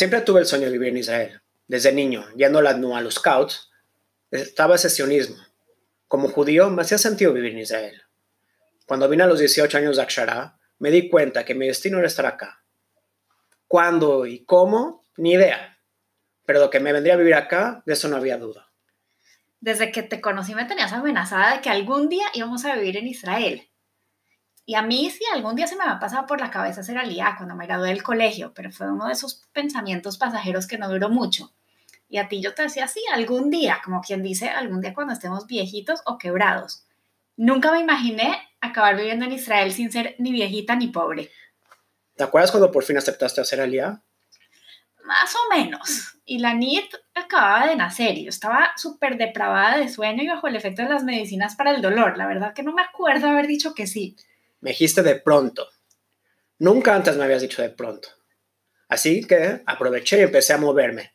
Siempre tuve el sueño de vivir en Israel. Desde niño, yendo a los scouts, estaba ese sionismo. Como judío, me hacía sentido vivir en Israel. Cuando vine a los 18 años de Akshara, me di cuenta que mi destino era estar acá. ¿Cuándo y cómo? Ni idea. Pero lo que me vendría a vivir acá, de eso no había duda. Desde que te conocí me tenías amenazada de que algún día íbamos a vivir en Israel. Y a mí sí, algún día se me va a pasar por la cabeza ser alía cuando me gradué del colegio, pero fue uno de esos pensamientos pasajeros que no duró mucho. Y a ti yo te decía, sí, algún día, como quien dice, algún día cuando estemos viejitos o quebrados. Nunca me imaginé acabar viviendo en Israel sin ser ni viejita ni pobre. ¿Te acuerdas cuando por fin aceptaste hacer alía? Más o menos. Y la NIT acababa de nacer y yo estaba súper depravada de sueño y bajo el efecto de las medicinas para el dolor. La verdad que no me acuerdo haber dicho que sí. Me dijiste de pronto. Nunca antes me habías dicho de pronto. Así que aproveché y empecé a moverme.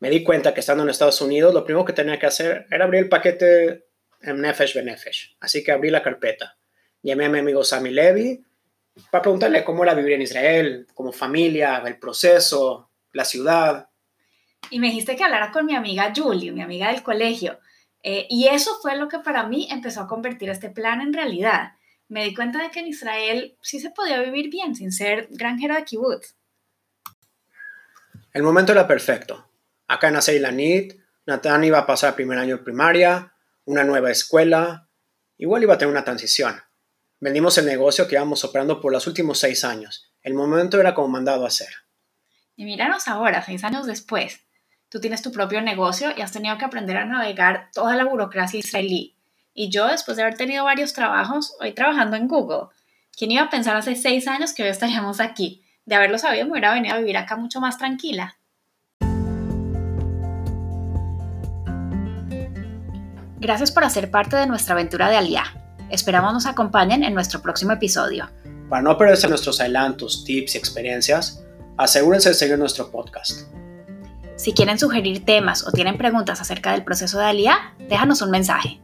Me di cuenta que estando en Estados Unidos, lo primero que tenía que hacer era abrir el paquete en Nefesh Benefesh. Así que abrí la carpeta. Llamé a mi amigo Sammy Levy para preguntarle cómo era vivir en Israel, como familia, el proceso, la ciudad. Y me dijiste que hablara con mi amiga Julie, mi amiga del colegio. Eh, y eso fue lo que para mí empezó a convertir este plan en realidad me di cuenta de que en Israel sí se podía vivir bien sin ser granjero de kibbutz. El momento era perfecto. Acá en la NIT, Nathan iba a pasar primer año de primaria, una nueva escuela, igual iba a tener una transición. Vendimos el negocio que íbamos operando por los últimos seis años. El momento era como mandado a hacer. Y míranos ahora, seis años después. Tú tienes tu propio negocio y has tenido que aprender a navegar toda la burocracia israelí y yo, después de haber tenido varios trabajos, hoy trabajando en Google. ¿Quién iba a pensar hace seis años que hoy estaríamos aquí? De haberlo sabido, me hubiera venido a vivir acá mucho más tranquila. Gracias por hacer parte de nuestra aventura de Aliá. Esperamos nos acompañen en nuestro próximo episodio. Para no perderse nuestros adelantos, tips y experiencias, asegúrense de seguir nuestro podcast. Si quieren sugerir temas o tienen preguntas acerca del proceso de Aliá, déjanos un mensaje.